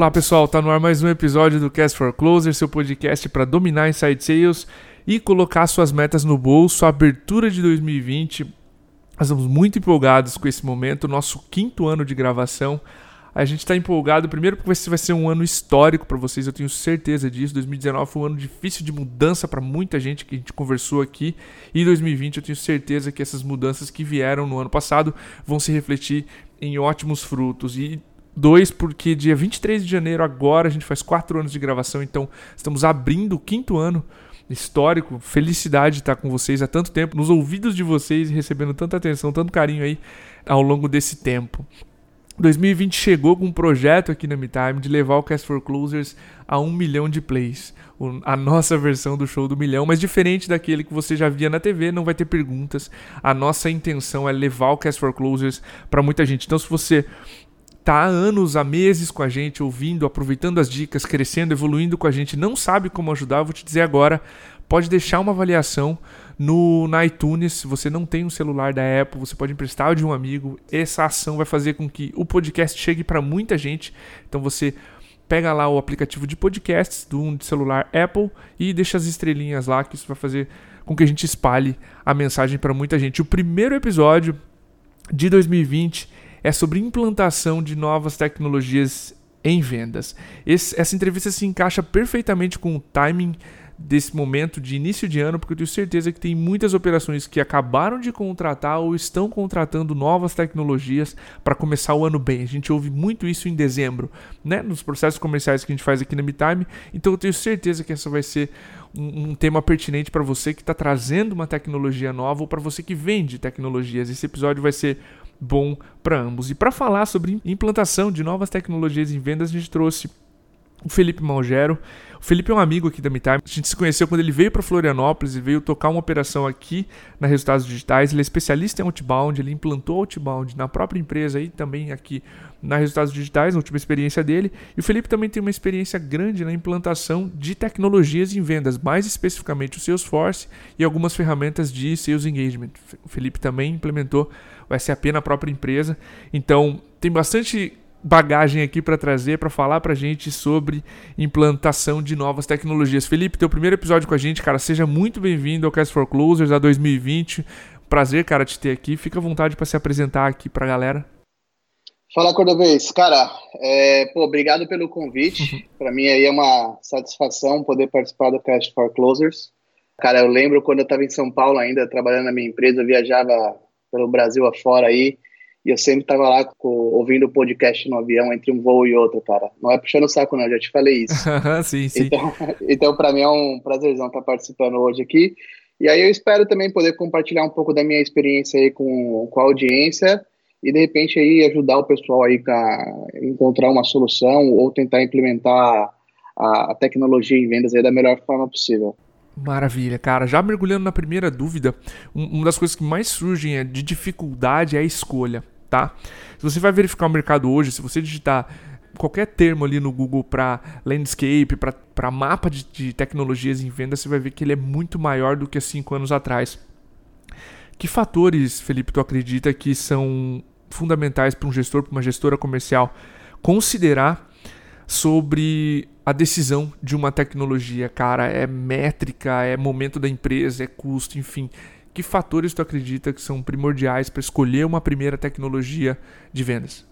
Olá pessoal, tá no ar mais um episódio do Cast for Closer, seu podcast para dominar inside sales e colocar suas metas no bolso. A abertura de 2020, nós estamos muito empolgados com esse momento, nosso quinto ano de gravação. A gente está empolgado, primeiro porque esse vai ser um ano histórico para vocês, eu tenho certeza disso. 2019 foi um ano difícil de mudança para muita gente que a gente conversou aqui. E 2020 eu tenho certeza que essas mudanças que vieram no ano passado vão se refletir em ótimos frutos. E dois, porque dia 23 de janeiro, agora, a gente faz quatro anos de gravação, então estamos abrindo o quinto ano histórico. Felicidade de estar com vocês há tanto tempo, nos ouvidos de vocês recebendo tanta atenção, tanto carinho aí ao longo desse tempo. 2020 chegou com um projeto aqui na MeTime de levar o Cast for Closers a um milhão de plays. A nossa versão do show do milhão, mas diferente daquele que você já via na TV, não vai ter perguntas. A nossa intenção é levar o Cast for Closers para muita gente. Então, se você tá há anos, há meses com a gente, ouvindo, aproveitando as dicas, crescendo, evoluindo com a gente, não sabe como ajudar, vou te dizer agora, pode deixar uma avaliação no na iTunes. Se você não tem um celular da Apple, você pode emprestar de um amigo. Essa ação vai fazer com que o podcast chegue para muita gente. Então você pega lá o aplicativo de podcasts do um celular Apple e deixa as estrelinhas lá, que isso vai fazer com que a gente espalhe a mensagem para muita gente. O primeiro episódio de 2020 é sobre implantação de novas tecnologias em vendas. Esse, essa entrevista se encaixa perfeitamente com o timing desse momento de início de ano, porque eu tenho certeza que tem muitas operações que acabaram de contratar ou estão contratando novas tecnologias para começar o ano bem. A gente ouve muito isso em dezembro, né, nos processos comerciais que a gente faz aqui na MeTime. Então eu tenho certeza que essa vai ser um, um tema pertinente para você que está trazendo uma tecnologia nova ou para você que vende tecnologias. Esse episódio vai ser bom para ambos. E para falar sobre implantação de novas tecnologias em vendas, a gente trouxe o Felipe Malgero. O Felipe é um amigo aqui da MeTime. A gente se conheceu quando ele veio para Florianópolis e veio tocar uma operação aqui na Resultados Digitais. Ele é especialista em outbound, ele implantou outbound na própria empresa e também aqui na Resultados Digitais, na última experiência dele. E o Felipe também tem uma experiência grande na implantação de tecnologias em vendas, mais especificamente o Salesforce e algumas ferramentas de Sales Engagement. O Felipe também implementou o SAP na própria empresa. Então, tem bastante bagagem aqui para trazer, para falar para gente sobre implantação de novas tecnologias. Felipe, teu primeiro episódio com a gente, cara, seja muito bem-vindo ao Cast for Closers a 2020. Prazer, cara, te ter aqui. Fica à vontade para se apresentar aqui para a galera. Fala, Cordovez. Cara, é, pô, obrigado pelo convite. para mim aí é uma satisfação poder participar do Cast for Closers. Cara, eu lembro quando eu estava em São Paulo ainda, trabalhando na minha empresa, eu viajava pelo Brasil afora aí, e eu sempre tava lá com, ouvindo o podcast no avião entre um voo e outro, cara. Não é puxando o saco, não, já te falei isso. sim, sim. Então, então para mim é um prazerzão estar participando hoje aqui. E aí eu espero também poder compartilhar um pouco da minha experiência aí com, com a audiência e de repente aí ajudar o pessoal aí a encontrar uma solução ou tentar implementar a, a tecnologia em vendas da melhor forma possível. Maravilha, cara. Já mergulhando na primeira dúvida, uma das coisas que mais surgem é de dificuldade é a escolha, tá? Se você vai verificar o mercado hoje, se você digitar qualquer termo ali no Google para landscape, para mapa de, de, tecnologias em venda, você vai ver que ele é muito maior do que há cinco anos atrás. Que fatores, Felipe, tu acredita que são fundamentais para um gestor, para uma gestora comercial considerar sobre a decisão de uma tecnologia, cara, é métrica, é momento da empresa, é custo, enfim. Que fatores tu acredita que são primordiais para escolher uma primeira tecnologia de vendas?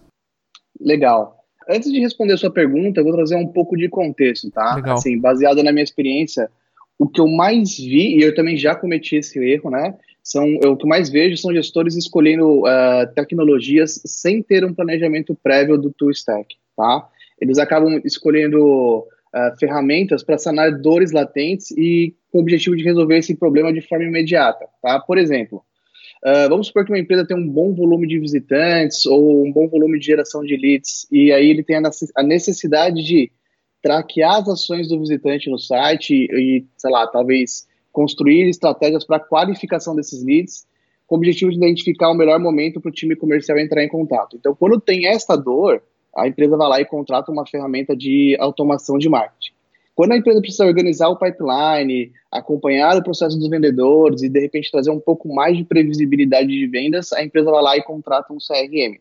Legal. Antes de responder a sua pergunta, eu vou trazer um pouco de contexto, tá? Legal. Assim, baseado na minha experiência, o que eu mais vi, e eu também já cometi esse erro, né? São, eu, o que eu mais vejo são gestores escolhendo uh, tecnologias sem ter um planejamento prévio do tool stack, tá? eles acabam escolhendo uh, ferramentas para sanar dores latentes e com o objetivo de resolver esse problema de forma imediata. Tá? Por exemplo, uh, vamos supor que uma empresa tem um bom volume de visitantes ou um bom volume de geração de leads, e aí ele tem a necessidade de traquear as ações do visitante no site e, sei lá, talvez construir estratégias para qualificação desses leads, com o objetivo de identificar o melhor momento para o time comercial entrar em contato. Então, quando tem esta dor, a empresa vai lá e contrata uma ferramenta de automação de marketing. Quando a empresa precisa organizar o pipeline, acompanhar o processo dos vendedores e de repente trazer um pouco mais de previsibilidade de vendas, a empresa vai lá e contrata um CRM.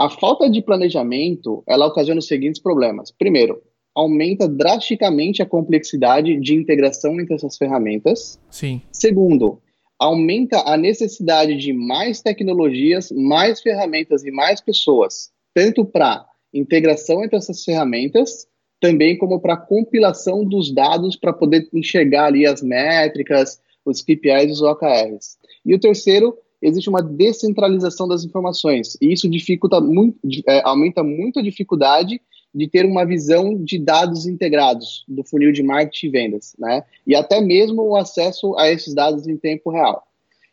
A falta de planejamento, ela ocasiona os seguintes problemas. Primeiro, aumenta drasticamente a complexidade de integração entre essas ferramentas. Sim. Segundo, aumenta a necessidade de mais tecnologias, mais ferramentas e mais pessoas, tanto para integração entre essas ferramentas, também como para compilação dos dados para poder enxergar ali as métricas, os KPIs e os OKRs. E o terceiro, existe uma descentralização das informações, e isso dificulta muito, é, aumenta muito a dificuldade de ter uma visão de dados integrados do funil de marketing e vendas, né? E até mesmo o acesso a esses dados em tempo real.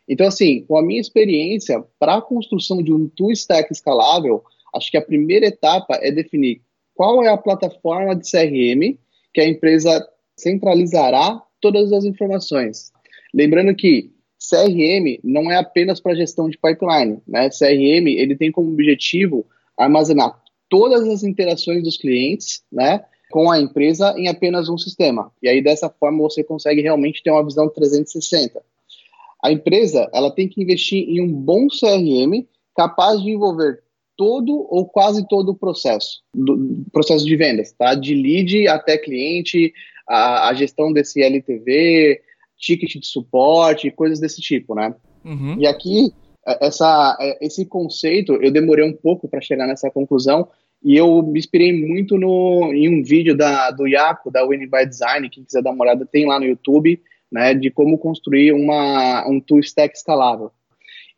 Então, assim, com a minha experiência, para a construção de um tool stack escalável, acho que a primeira etapa é definir qual é a plataforma de CRM que a empresa centralizará todas as informações. Lembrando que CRM não é apenas para gestão de pipeline, né? CRM ele tem como objetivo armazenar todas as interações dos clientes, né, com a empresa em apenas um sistema. E aí dessa forma você consegue realmente ter uma visão 360. A empresa, ela tem que investir em um bom CRM capaz de envolver todo ou quase todo o processo, do processo de vendas, tá? De lead até cliente, a, a gestão desse LTV, ticket de suporte, coisas desse tipo, né? Uhum. E aqui é, essa, é, esse conceito, eu demorei um pouco para chegar nessa conclusão, e eu me inspirei muito no, em um vídeo da, do Iaco, da Winning by Design, quem quiser dar uma olhada, tem lá no YouTube, né, de como construir uma, um tool stack escalável.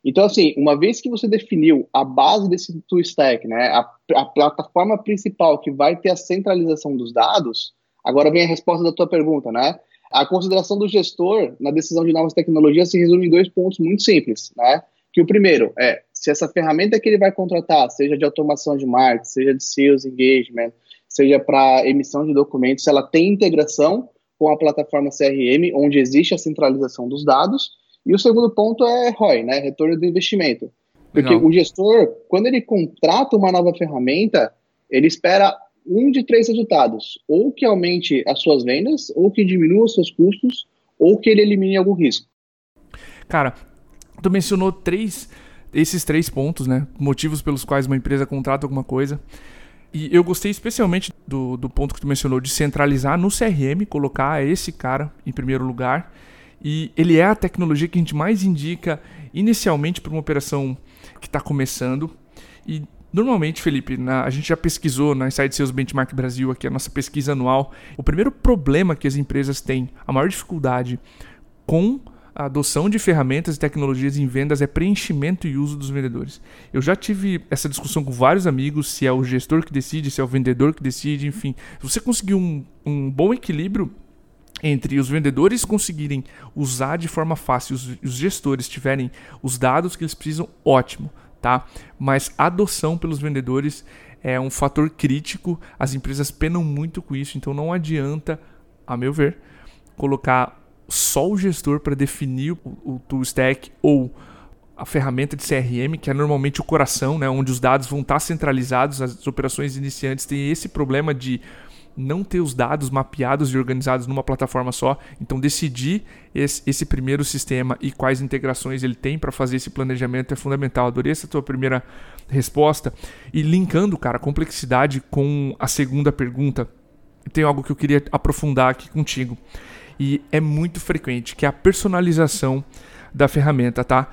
Então, assim, uma vez que você definiu a base desse tool stack, né, a, a plataforma principal que vai ter a centralização dos dados, agora vem a resposta da tua pergunta, né? A consideração do gestor na decisão de novas tecnologias se resume em dois pontos muito simples, né? Que o primeiro é se essa ferramenta que ele vai contratar, seja de automação de marketing, seja de sales engagement, seja para emissão de documentos, se ela tem integração com a plataforma CRM, onde existe a centralização dos dados. E o segundo ponto é ROI, né? Retorno do investimento. Porque Legal. o gestor, quando ele contrata uma nova ferramenta, ele espera um de três resultados: ou que aumente as suas vendas, ou que diminua os seus custos, ou que ele elimine algum risco. Cara, tu mencionou três, esses três pontos, né? Motivos pelos quais uma empresa contrata alguma coisa. E eu gostei especialmente do, do ponto que tu mencionou de centralizar no CRM, colocar esse cara em primeiro lugar. E ele é a tecnologia que a gente mais indica inicialmente para uma operação que está começando. E normalmente, Felipe, na, a gente já pesquisou na Inside Sales Benchmark Brasil, aqui a nossa pesquisa anual. O primeiro problema que as empresas têm, a maior dificuldade com a adoção de ferramentas e tecnologias em vendas é preenchimento e uso dos vendedores. Eu já tive essa discussão com vários amigos, se é o gestor que decide, se é o vendedor que decide, enfim. Se você conseguir um, um bom equilíbrio entre os vendedores conseguirem usar de forma fácil, os, os gestores tiverem os dados que eles precisam, ótimo, tá? Mas a adoção pelos vendedores é um fator crítico, as empresas penam muito com isso, então não adianta, a meu ver, colocar só o gestor para definir o, o tool stack ou a ferramenta de CRM, que é normalmente o coração, né, onde os dados vão estar centralizados. As operações iniciantes têm esse problema de não ter os dados mapeados e organizados numa plataforma só. Então, decidir esse, esse primeiro sistema e quais integrações ele tem para fazer esse planejamento é fundamental. Adorei essa tua primeira resposta. E linkando, cara, a complexidade com a segunda pergunta, tem algo que eu queria aprofundar aqui contigo e é muito frequente, que é a personalização da ferramenta, tá?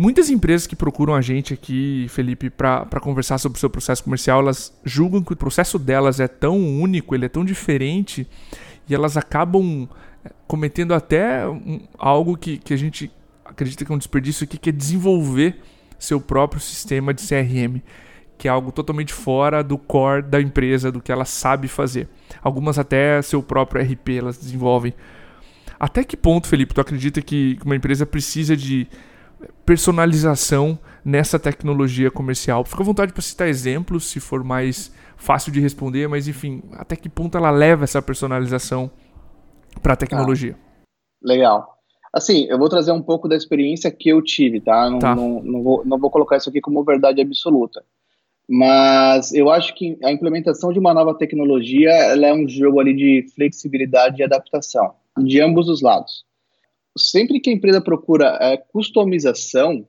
Muitas empresas que procuram a gente aqui, Felipe, para conversar sobre o seu processo comercial, elas julgam que o processo delas é tão único, ele é tão diferente, e elas acabam eh, cometendo até um, algo que, que a gente acredita que é um desperdício aqui, que é desenvolver seu próprio sistema de CRM, que é algo totalmente fora do core da empresa, do que ela sabe fazer. Algumas até seu próprio RP elas desenvolvem. Até que ponto, Felipe, tu acredita que uma empresa precisa de personalização nessa tecnologia comercial? Fica à vontade para citar exemplos, se for mais fácil de responder, mas enfim, até que ponto ela leva essa personalização para a tecnologia? Ah, legal. Assim, eu vou trazer um pouco da experiência que eu tive, tá? Não, tá. não, não, vou, não vou colocar isso aqui como verdade absoluta. Mas eu acho que a implementação de uma nova tecnologia é um jogo ali de flexibilidade e adaptação de ambos os lados. Sempre que a empresa procura é, customização,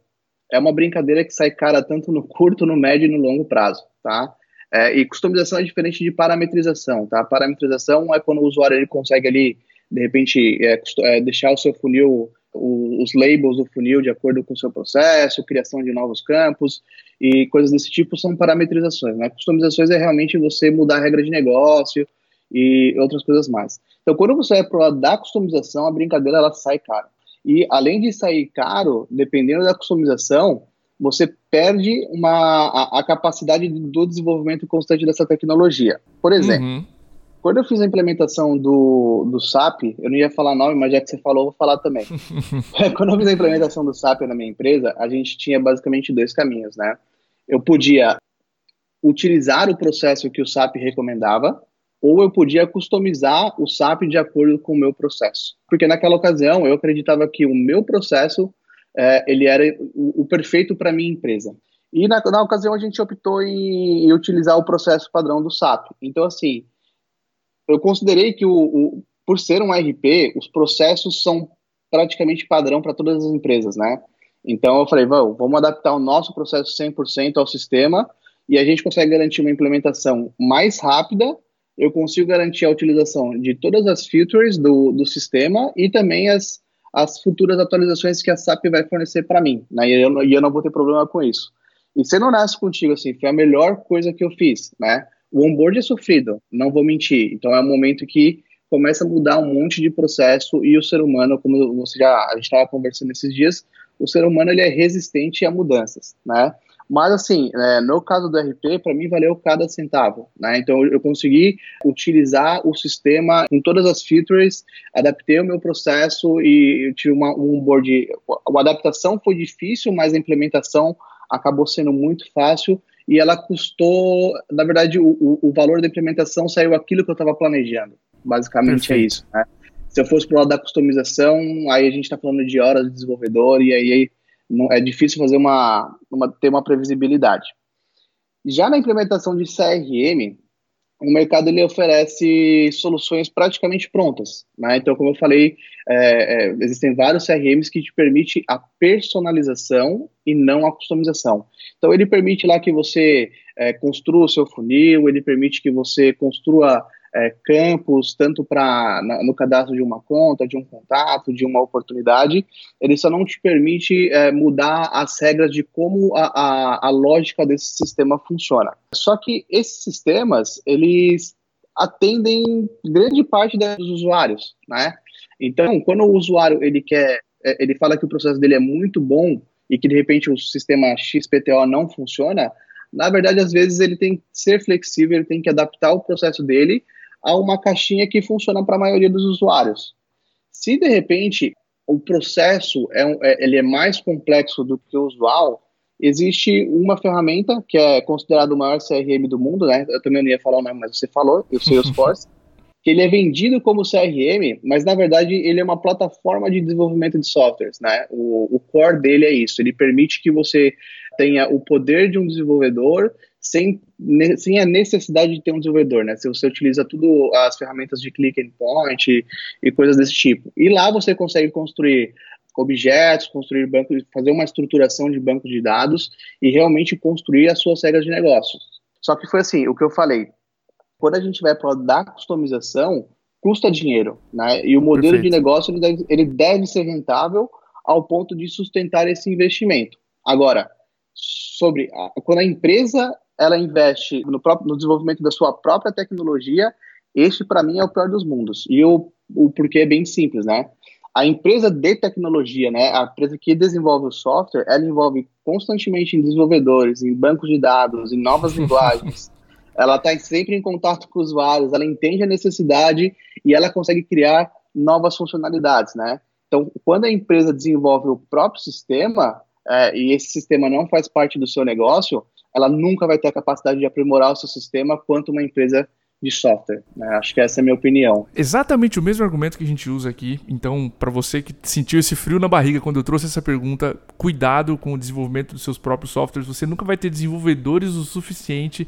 é uma brincadeira que sai cara tanto no curto, no médio e no longo prazo, tá? É, e customização é diferente de parametrização, tá? Parametrização é quando o usuário ele consegue ali, de repente, é, é, deixar o seu funil, o, os labels do funil de acordo com o seu processo, criação de novos campos e coisas desse tipo são parametrizações, né? Customizações é realmente você mudar a regra de negócio e outras coisas mais. Então, quando você vai para o lado da customização, a brincadeira ela sai cara. E além de sair caro, dependendo da customização, você perde uma, a, a capacidade do desenvolvimento constante dessa tecnologia. Por exemplo, uhum. quando eu fiz a implementação do, do SAP, eu não ia falar nome, mas já que você falou, eu vou falar também. quando eu fiz a implementação do SAP na minha empresa, a gente tinha basicamente dois caminhos, né? Eu podia utilizar o processo que o SAP recomendava, ou eu podia customizar o SAP de acordo com o meu processo. Porque naquela ocasião eu acreditava que o meu processo é, ele era o, o perfeito para minha empresa. E na, na, ocasião a gente optou em, em, utilizar o processo padrão do SAP. Então assim, eu considerei que o, o por ser um RP, os processos são praticamente padrão para todas as empresas, né? Então eu falei, vamos, vamos adaptar o nosso processo 100% ao sistema e a gente consegue garantir uma implementação mais rápida eu consigo garantir a utilização de todas as features do, do sistema e também as, as futuras atualizações que a SAP vai fornecer para mim, né? E eu, e eu não vou ter problema com isso. E sendo honesto contigo, assim, foi a melhor coisa que eu fiz, né? O onboard é sofrido, não vou mentir. Então é um momento que começa a mudar um monte de processo e o ser humano, como você já a gente estava conversando esses dias, o ser humano ele é resistente a mudanças, né? Mas, assim, é, no caso do RP, para mim valeu cada centavo. Né? Então, eu consegui utilizar o sistema com todas as features, adaptei o meu processo e tive uma, um board. A adaptação foi difícil, mas a implementação acabou sendo muito fácil e ela custou, na verdade, o, o valor da implementação saiu aquilo que eu estava planejando. Basicamente é Perfeito. é isso. Né? Se eu fosse para o lado da customização, aí a gente está falando de horas de desenvolvedor e aí não, é difícil fazer uma, uma, ter uma previsibilidade. Já na implementação de CRM, o mercado ele oferece soluções praticamente prontas. Né? Então, como eu falei, é, é, existem vários CRMs que te permitem a personalização e não a customização. Então, ele permite lá que você é, construa o seu funil, ele permite que você construa é, campos, tanto para no cadastro de uma conta, de um contato, de uma oportunidade, ele só não te permite é, mudar as regras de como a, a, a lógica desse sistema funciona. Só que esses sistemas, eles atendem grande parte dos usuários, né? Então, quando o usuário ele quer, é, ele fala que o processo dele é muito bom e que de repente o sistema XPTO não funciona, na verdade, às vezes ele tem que ser flexível, ele tem que adaptar o processo dele a uma caixinha que funciona para a maioria dos usuários. Se de repente o processo é, é, ele é mais complexo do que o usual, existe uma ferramenta que é considerado o maior CRM do mundo, né? Eu também não ia falar o nome, mas você falou, o Salesforce, que ele é vendido como CRM, mas na verdade ele é uma plataforma de desenvolvimento de softwares, né? O, o core dele é isso, ele permite que você tenha o poder de um desenvolvedor sem, sem a necessidade de ter um desenvolvedor, né? Se você utiliza tudo as ferramentas de click and point e, e coisas desse tipo. E lá você consegue construir objetos, construir bancos, fazer uma estruturação de banco de dados e realmente construir as suas regras de negócios. Só que foi assim, o que eu falei, quando a gente vai para da customização, custa dinheiro, né? E o modelo Perfeito. de negócio ele deve, ele deve ser rentável ao ponto de sustentar esse investimento. Agora, sobre a, quando a empresa ela investe no, próprio, no desenvolvimento da sua própria tecnologia, este para mim é o pior dos mundos. E o, o porquê é bem simples, né? A empresa de tecnologia, né, a empresa que desenvolve o software, ela envolve constantemente em desenvolvedores, em bancos de dados, em novas linguagens. Ela está sempre em contato com os usuários, ela entende a necessidade e ela consegue criar novas funcionalidades, né? Então, quando a empresa desenvolve o próprio sistema é, e esse sistema não faz parte do seu negócio, ela nunca vai ter a capacidade de aprimorar o seu sistema quanto uma empresa de software. Né? Acho que essa é a minha opinião. Exatamente o mesmo argumento que a gente usa aqui. Então, para você que sentiu esse frio na barriga quando eu trouxe essa pergunta, cuidado com o desenvolvimento dos seus próprios softwares. Você nunca vai ter desenvolvedores o suficiente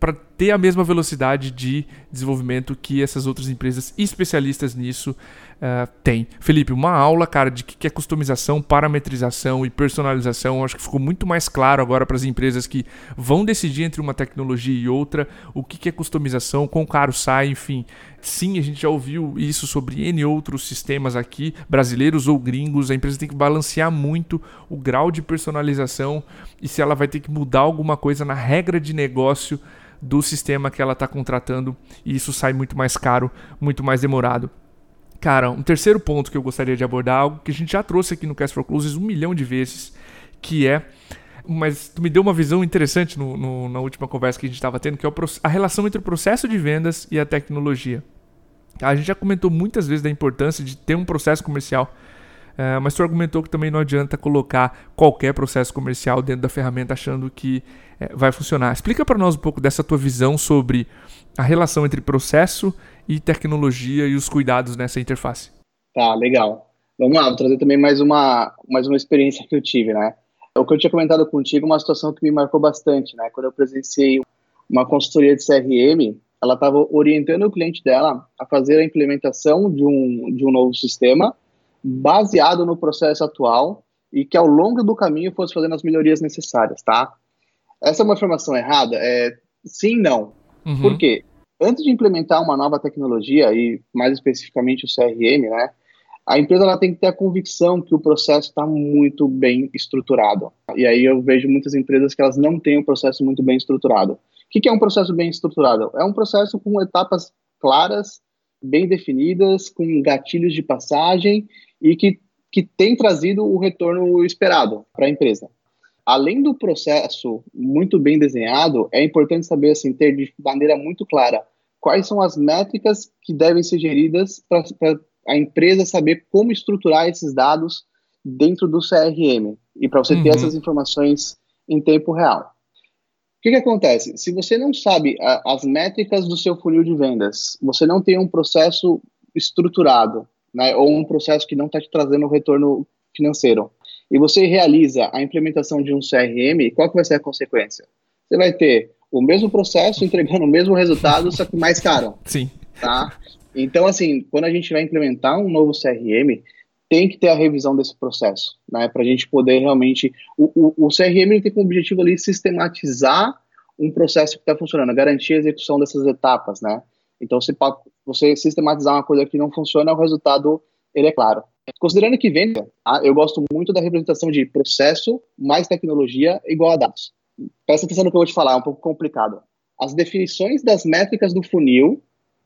para ter a mesma velocidade de desenvolvimento que essas outras empresas especialistas nisso uh, têm. Felipe, uma aula, cara, de que é customização, parametrização e personalização. Acho que ficou muito mais claro agora para as empresas que vão decidir entre uma tecnologia e outra o que é customização, quão caro sai, enfim. Sim, a gente já ouviu isso sobre N outros sistemas aqui, brasileiros ou gringos. A empresa tem que balancear muito o grau de personalização e se ela vai ter que mudar alguma coisa na regra de negócio do sistema que ela está contratando e isso sai muito mais caro, muito mais demorado. Cara, um terceiro ponto que eu gostaria de abordar, algo que a gente já trouxe aqui no Cast for Closes um milhão de vezes, que é. Mas tu me deu uma visão interessante no, no, na última conversa que a gente estava tendo, que é a relação entre o processo de vendas e a tecnologia. A gente já comentou muitas vezes da importância de ter um processo comercial Uh, mas tu argumentou que também não adianta colocar qualquer processo comercial dentro da ferramenta achando que uh, vai funcionar. Explica para nós um pouco dessa tua visão sobre a relação entre processo e tecnologia e os cuidados nessa interface. Tá, legal. Vamos lá, vou trazer também mais uma, mais uma experiência que eu tive, né? O que eu tinha comentado contigo, uma situação que me marcou bastante, né? Quando eu presenciei uma consultoria de CRM, ela estava orientando o cliente dela a fazer a implementação de um, de um novo sistema baseado no processo atual e que ao longo do caminho fosse fazendo as melhorias necessárias, tá? Essa é uma informação errada? É, sim, não. Uhum. Por quê? Antes de implementar uma nova tecnologia, e mais especificamente o CRM, né, a empresa ela tem que ter a convicção que o processo está muito bem estruturado. E aí eu vejo muitas empresas que elas não têm um processo muito bem estruturado. O que, que é um processo bem estruturado? É um processo com etapas claras, bem definidas, com gatilhos de passagem e que, que tem trazido o retorno esperado para a empresa. Além do processo muito bem desenhado, é importante saber assim ter de maneira muito clara quais são as métricas que devem ser geridas para a empresa saber como estruturar esses dados dentro do CRM e para você uhum. ter essas informações em tempo real. O que, que acontece? Se você não sabe a, as métricas do seu funil de vendas, você não tem um processo estruturado, né, ou um processo que não está te trazendo retorno financeiro, e você realiza a implementação de um CRM, qual que vai ser a consequência? Você vai ter o mesmo processo entregando o mesmo resultado, só que mais caro. Sim. Tá? Então, assim, quando a gente vai implementar um novo CRM, tem que ter a revisão desse processo, né? Para a gente poder realmente. O, o, o CRM tem como objetivo ali sistematizar um processo que está funcionando, garantir a execução dessas etapas, né? Então, se você sistematizar uma coisa que não funciona, o resultado ele é claro. Considerando que venda, tá? eu gosto muito da representação de processo mais tecnologia igual a dados. Presta atenção no que eu vou te falar, é um pouco complicado. As definições das métricas do funil,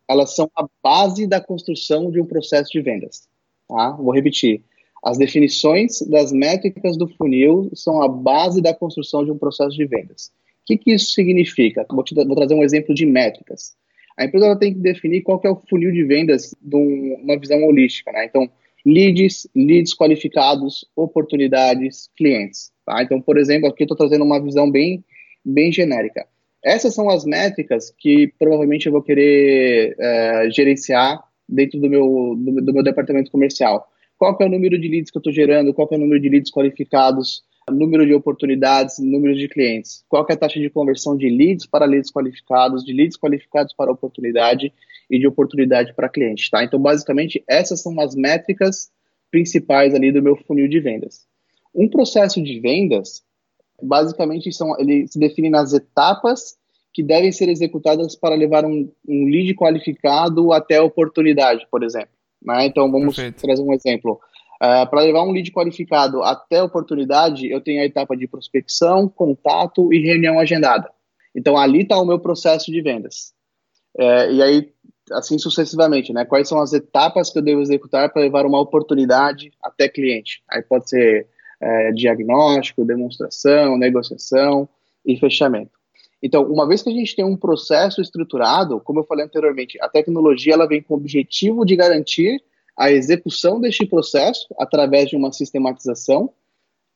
elas são a base da construção de um processo de vendas. Tá? Vou repetir. As definições das métricas do funil são a base da construção de um processo de vendas. O que, que isso significa? Vou, te, vou trazer um exemplo de métricas a empresa tem que definir qual que é o funil de vendas de uma visão holística, né? Então, leads, leads qualificados, oportunidades, clientes. Tá? Então, por exemplo, aqui estou trazendo uma visão bem, bem genérica. Essas são as métricas que provavelmente eu vou querer é, gerenciar dentro do meu, do, do, meu departamento comercial. Qual é o número de leads que eu estou gerando? Qual é o número de leads qualificados? número de oportunidades, número de clientes. Qual é a taxa de conversão de leads para leads qualificados, de leads qualificados para oportunidade e de oportunidade para cliente, tá? Então, basicamente, essas são as métricas principais ali do meu funil de vendas. Um processo de vendas, basicamente, são, ele se define nas etapas que devem ser executadas para levar um, um lead qualificado até a oportunidade, por exemplo. Né? Então, vamos Perfeito. trazer um exemplo. Uh, Para levar um lead qualificado até a oportunidade, eu tenho a etapa de prospecção, contato e reunião agendada. Então, ali está o meu processo de vendas. É, e aí, assim sucessivamente, né? Quais são as etapas que eu devo executar para levar uma oportunidade até cliente? Aí pode ser é, diagnóstico, demonstração, negociação e fechamento. Então, uma vez que a gente tem um processo estruturado, como eu falei anteriormente, a tecnologia ela vem com o objetivo de garantir a execução deste processo através de uma sistematização,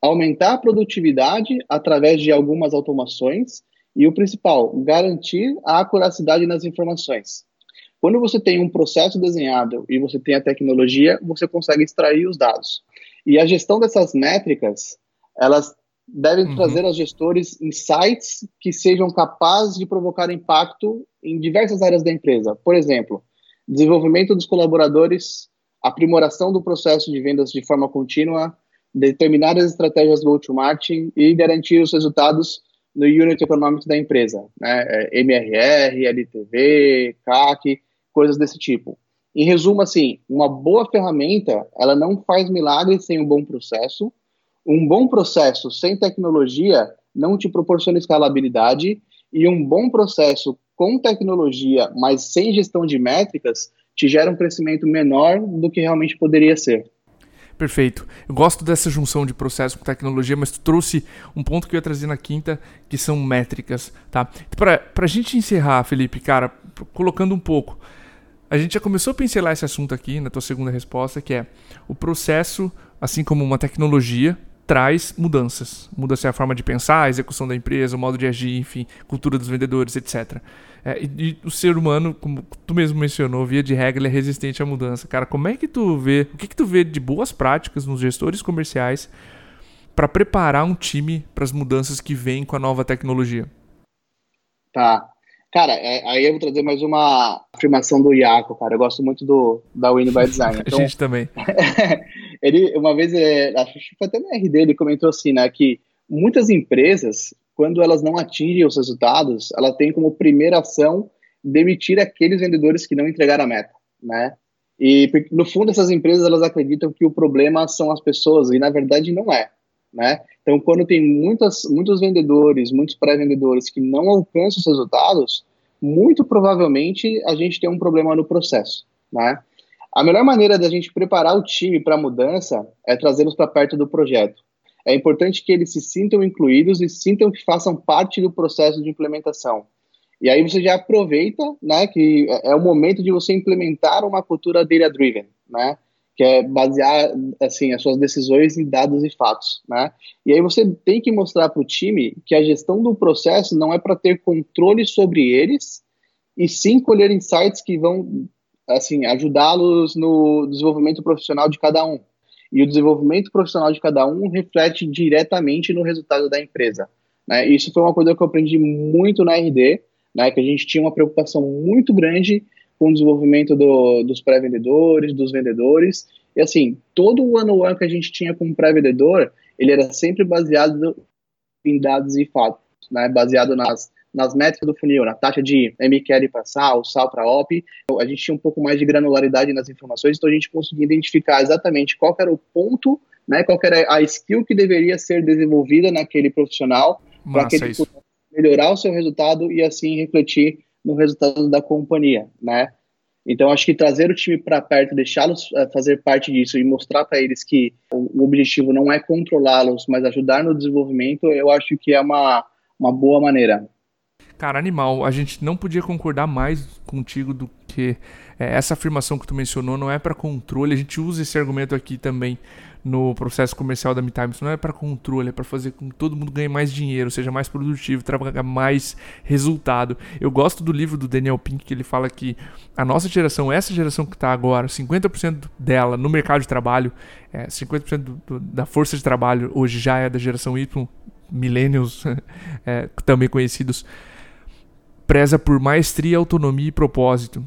aumentar a produtividade através de algumas automações e o principal, garantir a acuracidade nas informações. Quando você tem um processo desenhado e você tem a tecnologia, você consegue extrair os dados. E a gestão dessas métricas, elas devem uhum. trazer aos gestores insights que sejam capazes de provocar impacto em diversas áreas da empresa. Por exemplo, desenvolvimento dos colaboradores, aprimoração do processo de vendas de forma contínua, determinar as estratégias go-to-marketing e garantir os resultados no unit econômico da empresa, né? É, MRR, LTV, CAC, coisas desse tipo. Em resumo, assim, uma boa ferramenta, ela não faz milagre sem um bom processo. Um bom processo sem tecnologia não te proporciona escalabilidade e um bom processo com tecnologia, mas sem gestão de métricas, te gera um crescimento menor do que realmente poderia ser. Perfeito. Eu gosto dessa junção de processo com tecnologia, mas tu trouxe um ponto que eu ia trazer na quinta, que são métricas, tá? Para a gente encerrar, Felipe, cara, colocando um pouco, a gente já começou a pincelar esse assunto aqui na tua segunda resposta, que é o processo, assim como uma tecnologia, traz mudanças. Muda-se a forma de pensar, a execução da empresa, o modo de agir, enfim, cultura dos vendedores, etc. É, e, e, o ser humano, como tu mesmo mencionou, via de regra, ele é resistente à mudança. Cara, como é que tu vê, o que, que tu vê de boas práticas nos gestores comerciais para preparar um time para as mudanças que vêm com a nova tecnologia? Tá. Cara, é, aí eu vou trazer mais uma afirmação do Iaco, cara. Eu gosto muito do, da Win by Design. Então, a gente também. ele, uma vez, é, acho que foi até na RD, ele comentou assim, né, que muitas empresas, quando elas não atingem os resultados, ela tem como primeira ação demitir aqueles vendedores que não entregaram a meta, né? E no fundo essas empresas elas acreditam que o problema são as pessoas e na verdade não é, né? Então quando tem muitas, muitos vendedores, muitos pré-vendedores que não alcançam os resultados, muito provavelmente a gente tem um problema no processo, né? A melhor maneira da gente preparar o time para a mudança é trazê-los para perto do projeto. É importante que eles se sintam incluídos e sintam que façam parte do processo de implementação. E aí você já aproveita, né, que é, é o momento de você implementar uma cultura data-driven, né, que é basear, assim, as suas decisões em dados e fatos, né. E aí você tem que mostrar para o time que a gestão do processo não é para ter controle sobre eles, e sim colher insights que vão assim, ajudá-los no desenvolvimento profissional de cada um. E o desenvolvimento profissional de cada um reflete diretamente no resultado da empresa. Né? Isso foi uma coisa que eu aprendi muito na RD, né? que a gente tinha uma preocupação muito grande com o desenvolvimento do, dos pré-vendedores, dos vendedores. E assim, todo o ano-one que a gente tinha com pré-vendedor, ele era sempre baseado em dados e fatos, né? baseado nas nas métricas do funil, na taxa de MQL para sal, sal para OP, a gente tinha um pouco mais de granularidade nas informações, então a gente conseguia identificar exatamente qual era o ponto, né, qual era a skill que deveria ser desenvolvida naquele profissional para que ele pudesse melhorar o seu resultado e assim refletir no resultado da companhia, né? Então, acho que trazer o time para perto, deixá-los uh, fazer parte disso e mostrar para eles que o, o objetivo não é controlá-los, mas ajudar no desenvolvimento, eu acho que é uma, uma boa maneira. Cara, animal, a gente não podia concordar mais contigo do que é, essa afirmação que tu mencionou não é para controle. A gente usa esse argumento aqui também no processo comercial da MeTime. Isso não é para controle, é para fazer com que todo mundo ganhe mais dinheiro, seja mais produtivo, traga mais resultado. Eu gosto do livro do Daniel Pink que ele fala que a nossa geração, essa geração que está agora, 50% dela no mercado de trabalho, é, 50% do, do, da força de trabalho hoje já é da geração Y, millennials é, também conhecidos preza por maestria, autonomia e propósito.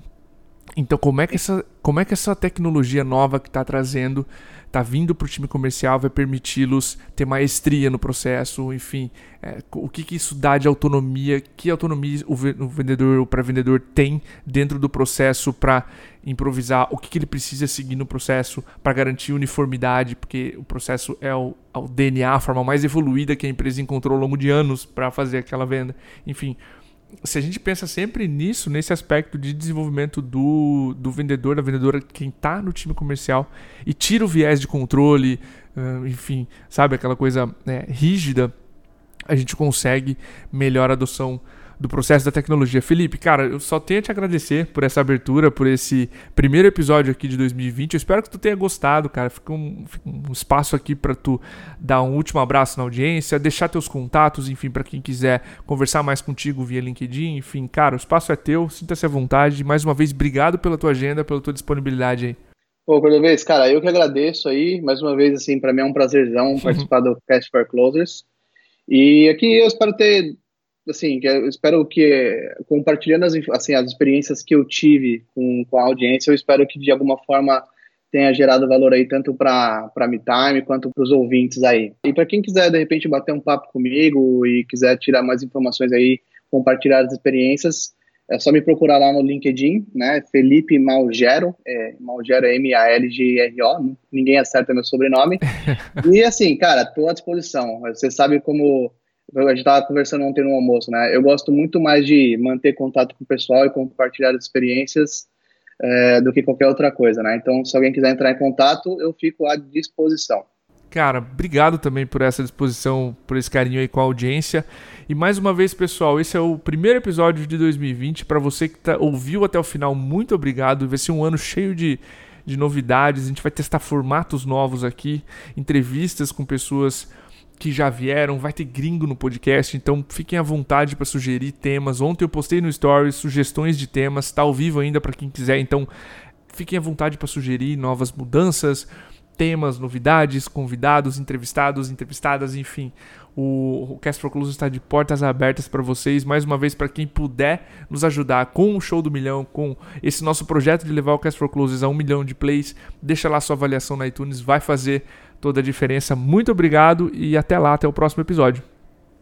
Então, como é que essa, como é que essa tecnologia nova que está trazendo, está vindo para o time comercial, vai permiti-los ter maestria no processo, enfim, é, o que, que isso dá de autonomia, que autonomia o, vendedor, o pré-vendedor tem dentro do processo para improvisar, o que, que ele precisa seguir no processo para garantir uniformidade, porque o processo é o, é o DNA, a forma mais evoluída que a empresa encontrou ao longo de anos para fazer aquela venda, enfim se a gente pensa sempre nisso, nesse aspecto de desenvolvimento do, do vendedor, da vendedora, quem está no time comercial, e tira o viés de controle, uh, enfim, sabe, aquela coisa né, rígida, a gente consegue melhor adoção do processo da tecnologia. Felipe, cara, eu só tenho a te agradecer por essa abertura, por esse primeiro episódio aqui de 2020. Eu espero que tu tenha gostado, cara. Fica um, fica um espaço aqui para tu dar um último abraço na audiência, deixar teus contatos, enfim, para quem quiser conversar mais contigo via LinkedIn. Enfim, cara, o espaço é teu, sinta-se à vontade. Mais uma vez, obrigado pela tua agenda, pela tua disponibilidade aí. Pô, vez, cara, eu que agradeço aí. Mais uma vez, assim, para mim é um prazerzão participar do Cast for Closers. E aqui eu espero ter, assim, eu espero que, compartilhando as, assim, as experiências que eu tive com, com a audiência, eu espero que de alguma forma tenha gerado valor aí tanto para a MeTime quanto para os ouvintes aí. E para quem quiser, de repente, bater um papo comigo e quiser tirar mais informações aí, compartilhar as experiências, é só me procurar lá no LinkedIn, né? Felipe Malgero, é, Malgero é M-A-L-G-R-O, ninguém acerta meu sobrenome. e assim, cara, tô à disposição. Você sabe como a gente estava conversando ontem no almoço, né? Eu gosto muito mais de manter contato com o pessoal e compartilhar as experiências é, do que qualquer outra coisa, né? Então, se alguém quiser entrar em contato, eu fico à disposição. Cara, obrigado também por essa disposição, por esse carinho aí com a audiência. E mais uma vez, pessoal, esse é o primeiro episódio de 2020. Para você que tá, ouviu até o final, muito obrigado. Vai ser um ano cheio de, de novidades. A gente vai testar formatos novos aqui, entrevistas com pessoas que já vieram, vai ter gringo no podcast, então fiquem à vontade para sugerir temas. Ontem eu postei no Stories sugestões de temas, está ao vivo ainda para quem quiser, então fiquem à vontade para sugerir novas mudanças, temas, novidades, convidados, entrevistados, entrevistadas, enfim. O, Cast for Close está de portas abertas para vocês. Mais uma vez, para quem puder nos ajudar com o Show do Milhão, com esse nosso projeto de levar o Cast for Closes a um milhão de plays, deixa lá sua avaliação na iTunes, vai fazer toda a diferença. Muito obrigado e até lá, até o próximo episódio.